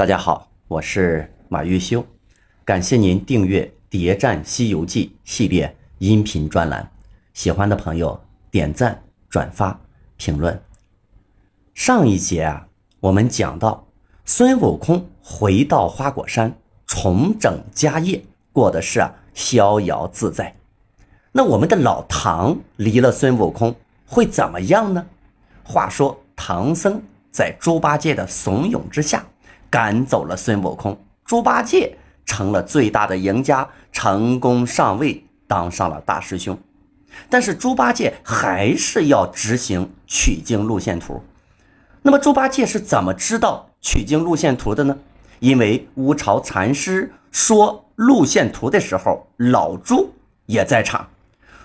大家好，我是马玉修，感谢您订阅《谍战西游记》系列音频专栏。喜欢的朋友点赞、转发、评论。上一节啊，我们讲到孙悟空回到花果山，重整家业，过的是啊逍遥自在。那我们的老唐离了孙悟空会怎么样呢？话说唐僧在猪八戒的怂恿之下。赶走了孙悟空，猪八戒成了最大的赢家，成功上位，当上了大师兄。但是猪八戒还是要执行取经路线图。那么猪八戒是怎么知道取经路线图的呢？因为乌巢禅师说路线图的时候，老猪也在场。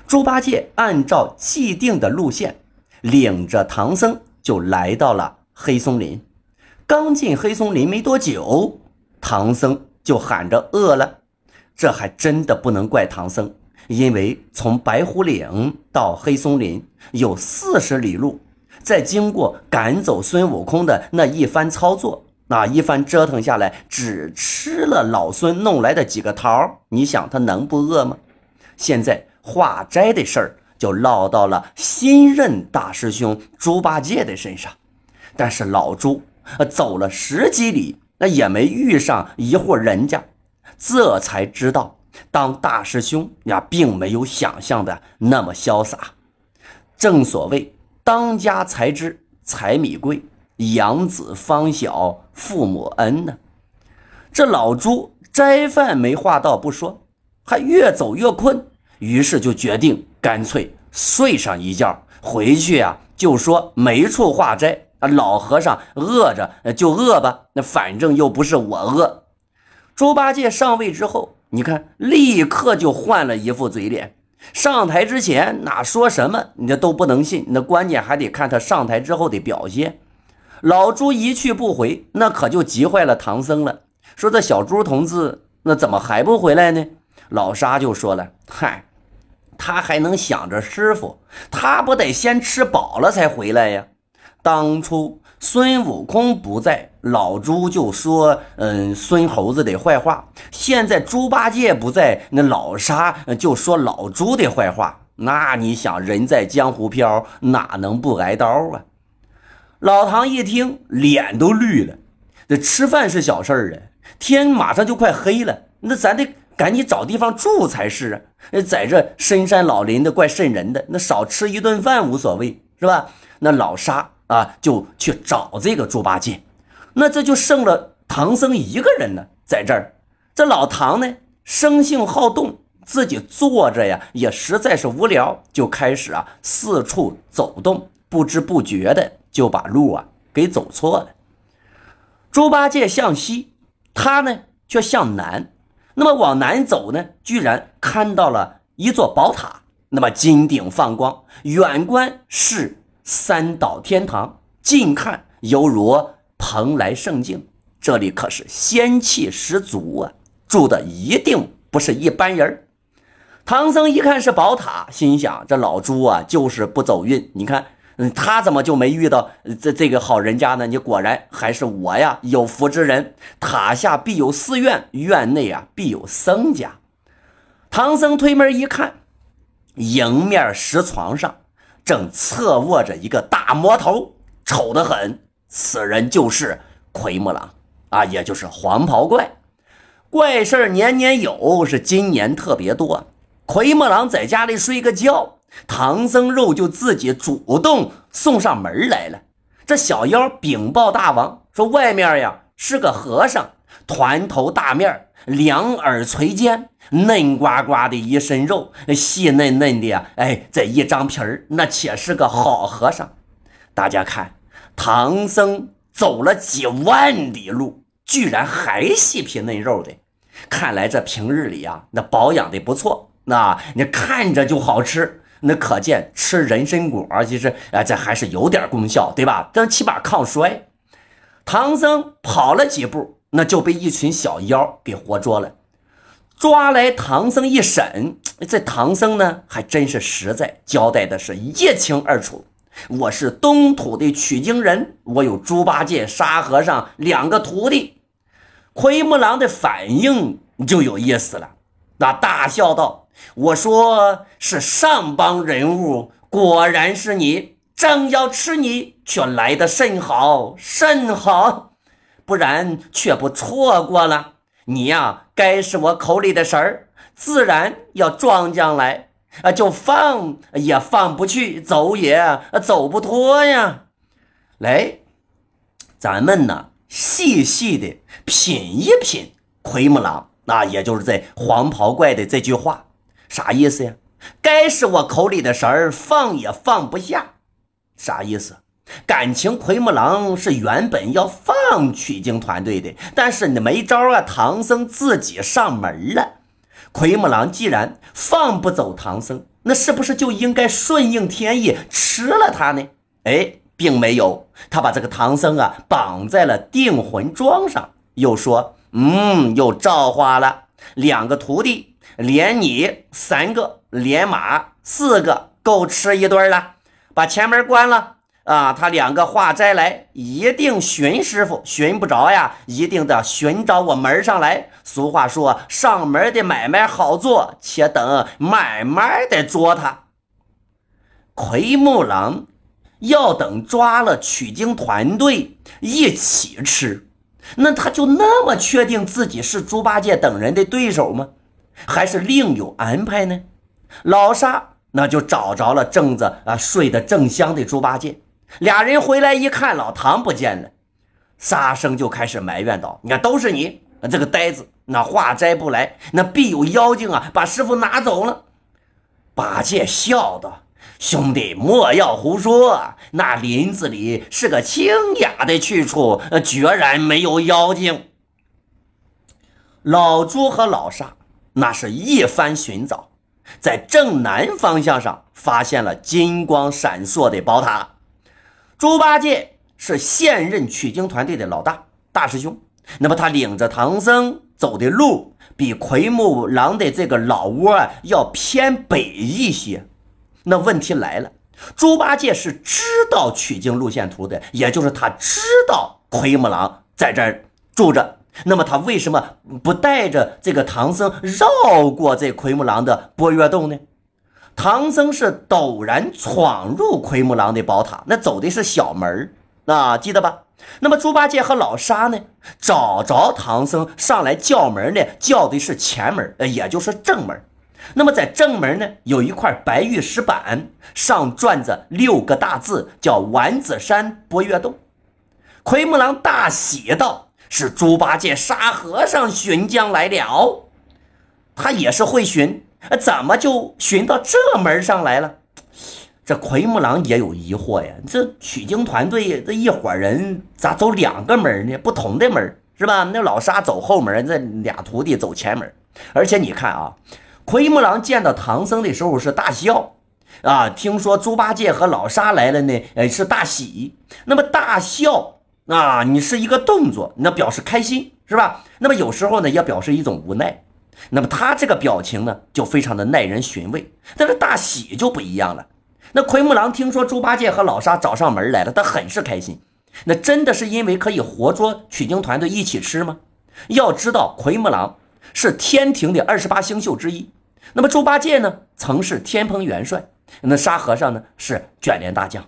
猪八戒按照既定的路线，领着唐僧就来到了黑松林。刚进黑松林没多久，唐僧就喊着饿了。这还真的不能怪唐僧，因为从白虎岭到黑松林有四十里路，再经过赶走孙悟空的那一番操作，那一番折腾下来，只吃了老孙弄来的几个桃，你想他能不饿吗？现在化斋的事儿就落到了新任大师兄猪八戒的身上，但是老猪。走了十几里，那也没遇上一户人家，这才知道当大师兄呀，并没有想象的那么潇洒。正所谓当家才知柴米贵，养子方晓父母恩呢。这老朱斋饭没化到不说，还越走越困，于是就决定干脆睡上一觉，回去呀就说没处化斋。啊，老和尚饿着就饿吧，那反正又不是我饿。猪八戒上位之后，你看立刻就换了一副嘴脸。上台之前哪说什么，你这都不能信。那关键还得看他上台之后的表现。老猪一去不回，那可就急坏了唐僧了。说这小猪同志，那怎么还不回来呢？老沙就说了：“嗨，他还能想着师傅，他不得先吃饱了才回来呀？”当初孙悟空不在，老猪就说：“嗯，孙猴子的坏话。”现在猪八戒不在，那老沙就说老猪的坏话。那你想，人在江湖飘，哪能不挨刀啊？老唐一听，脸都绿了。这吃饭是小事啊，天马上就快黑了，那咱得赶紧找地方住才是啊。在这深山老林的，怪瘆人的，那少吃一顿饭无所谓，是吧？那老沙。啊，就去找这个猪八戒，那这就剩了唐僧一个人呢，在这儿。这老唐呢，生性好动，自己坐着呀，也实在是无聊，就开始啊四处走动，不知不觉的就把路啊给走错了。猪八戒向西，他呢却向南。那么往南走呢，居然看到了一座宝塔，那么金顶放光，远观是。三岛天堂，近看犹如蓬莱圣境，这里可是仙气十足啊！住的一定不是一般人。唐僧一看是宝塔，心想：这老猪啊，就是不走运。你看，嗯，他怎么就没遇到这这个好人家呢？你果然还是我呀，有福之人。塔下必有寺院，院内啊必有僧家。唐僧推门一看，迎面石床上。正侧卧着一个大魔头，丑得很。此人就是奎木狼啊，也就是黄袍怪。怪事年年有，是今年特别多。奎木狼在家里睡个觉，唐僧肉就自己主动送上门来了。这小妖禀报大王说：“外面呀是个和尚，团头大面，两耳垂肩。”嫩呱呱的一身肉，细嫩嫩的呀！哎，这一张皮儿，那且是个好和尚。大家看，唐僧走了几万里路，居然还细皮嫩肉的。看来这平日里呀，那保养的不错。那你看着就好吃，那可见吃人参果其实啊，这还是有点功效，对吧？但起码抗衰。唐僧跑了几步，那就被一群小妖给活捉了。抓来唐僧一审，这唐僧呢还真是实在，交代的是一清二楚。我是东土的取经人，我有猪八戒、沙和尚两个徒弟。奎木狼的反应就有意思了，那大笑道：“我说是上邦人物，果然是你，正要吃你，却来得甚好，甚好，不然却不错过了。你呀，该是我口里的食儿，自然要撞将来，啊，就放也放不去，走也走不脱呀。来，咱们呢？”细细的品一品奎木狼，那也就是这黄袍怪的这句话，啥意思呀？该是我口里的食儿，放也放不下，啥意思？感情奎木狼是原本要放取经团队的，但是你没招啊，唐僧自己上门了。奎木狼既然放不走唐僧，那是不是就应该顺应天意吃了他呢？哎。并没有，他把这个唐僧啊绑在了定魂桩上，又说：“嗯，又造化了，两个徒弟，连你三个，连马四个，够吃一顿了。把前门关了啊！他两个化斋来，一定寻师傅，寻不着呀，一定得寻找我门上来。俗话说，上门的买卖好做，且等慢慢的捉他。奎木狼。”要等抓了取经团队一起吃，那他就那么确定自己是猪八戒等人的对手吗？还是另有安排呢？老沙那就找着了正子啊睡得正香的猪八戒，俩人回来一看，老唐不见了，沙僧就开始埋怨道：“你看，都是你这个呆子，那化斋不来，那必有妖精啊，把师傅拿走了。”八戒笑道。兄弟，莫要胡说！那林子里是个清雅的去处，决然没有妖精。老朱和老沙那是一番寻找，在正南方向上发现了金光闪烁的宝塔。猪八戒是现任取经团队的老大大师兄，那么他领着唐僧走的路比奎木狼的这个老窝啊要偏北一些。那问题来了，猪八戒是知道取经路线图的，也就是他知道奎木狼在这儿住着。那么他为什么不带着这个唐僧绕过这奎木狼的波月洞呢？唐僧是陡然闯入奎木狼的宝塔，那走的是小门啊，记得吧？那么猪八戒和老沙呢，找着唐僧上来叫门呢，叫的是前门，呃，也就是正门。那么在正门呢，有一块白玉石板，上转着六个大字，叫丸子山博月洞。奎木狼大喜道：“是猪八戒、沙和尚寻将来了。他也是会寻，怎么就寻到这门上来了？”这奎木狼也有疑惑呀。这取经团队这一伙人咋走两个门呢？不同的门是吧？那老沙走后门，这俩徒弟走前门。而且你看啊。奎木狼见到唐僧的时候是大笑，啊，听说猪八戒和老沙来了呢，哎，是大喜。那么大笑啊，你是一个动作，那表示开心是吧？那么有时候呢，也表示一种无奈。那么他这个表情呢，就非常的耐人寻味。但是大喜就不一样了。那奎木狼听说猪八戒和老沙找上门来了，他很是开心。那真的是因为可以活捉取经团队一起吃吗？要知道，奎木狼是天庭的二十八星宿之一。那么猪八戒呢，曾是天蓬元帅；那沙和尚呢，是卷帘大将。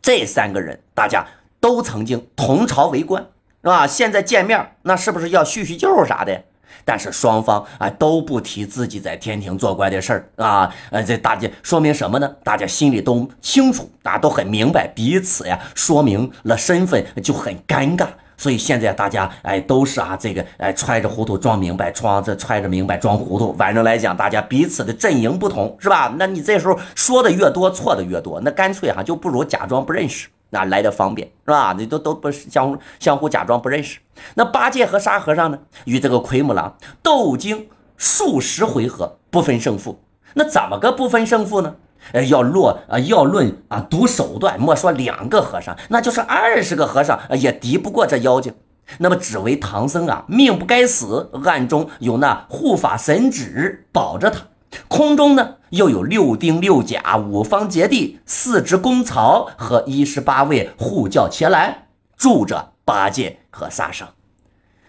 这三个人，大家都曾经同朝为官，是吧？现在见面，那是不是要叙叙旧啥的呀？但是双方啊都不提自己在天庭做官的事儿啊。呃，这大家说明什么呢？大家心里都清楚，大家都很明白彼此呀，说明了身份就很尴尬。所以现在大家哎都是啊这个哎揣着糊涂装明白，装着揣着明白装糊涂。反正来讲，大家彼此的阵营不同，是吧？那你这时候说的越多，错的越多，那干脆哈就不如假装不认识，那来的方便，是吧？你都都不相互相互假装不认识。那八戒和沙和尚呢，与这个奎木狼斗经数十回合，不分胜负。那怎么个不分胜负呢？呃，要落啊，要论啊，赌手段，莫说两个和尚，那就是二十个和尚也敌不过这妖精。那么，只为唐僧啊，命不该死，暗中有那护法神旨保着他。空中呢，又有六丁六甲、五方揭谛、四支功曹和一十八位护教伽蓝住着八戒和沙僧。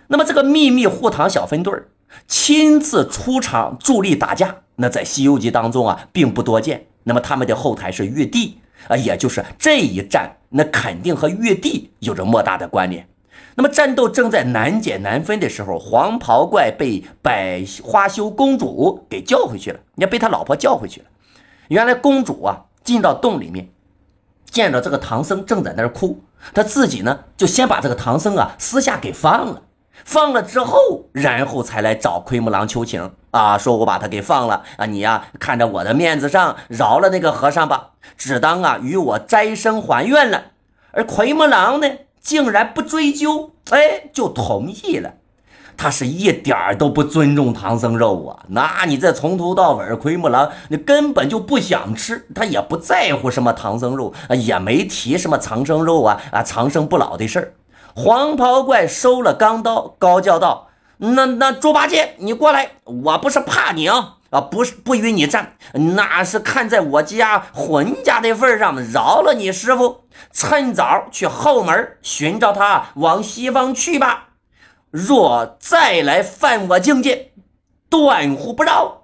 那么这个秘密护唐小分队亲自出场助力打架，那在《西游记》当中啊并不多见。那么他们的后台是玉帝啊，也就是这一战，那肯定和玉帝有着莫大的关联。那么战斗正在难解难分的时候，黄袍怪被百花羞公主给叫回去了，也被他老婆叫回去了。原来公主啊进到洞里面，见着这个唐僧正在那儿哭，他自己呢就先把这个唐僧啊私下给放了。放了之后，然后才来找奎木狼求情啊，说我把他给放了啊，你呀看着我的面子上饶了那个和尚吧，只当啊与我斋生还愿了。而奎木狼呢，竟然不追究，哎，就同意了。他是一点儿都不尊重唐僧肉啊，那你这从头到尾，奎木狼你根本就不想吃，他也不在乎什么唐僧肉，也没提什么长生肉啊啊长生不老的事儿。黄袍怪收了钢刀，高叫道：“那那猪八戒，你过来！我不是怕你啊，啊，不是不与你战，那是看在我家混家的份上，饶了你师傅。趁早去后门寻找他，往西方去吧。若再来犯我境界，断乎不饶。”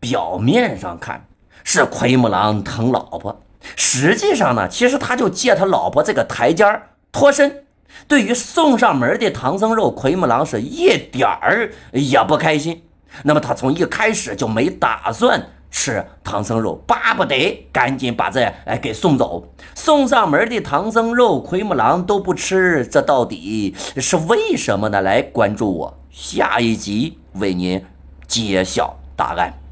表面上看是奎木狼疼老婆，实际上呢，其实他就借他老婆这个台阶脱身。对于送上门的唐僧肉，奎木狼是一点儿也不开心。那么他从一开始就没打算吃唐僧肉，巴不得赶紧把这哎给送走。送上门的唐僧肉，奎木狼都不吃，这到底是为什么呢？来关注我，下一集为您揭晓答案。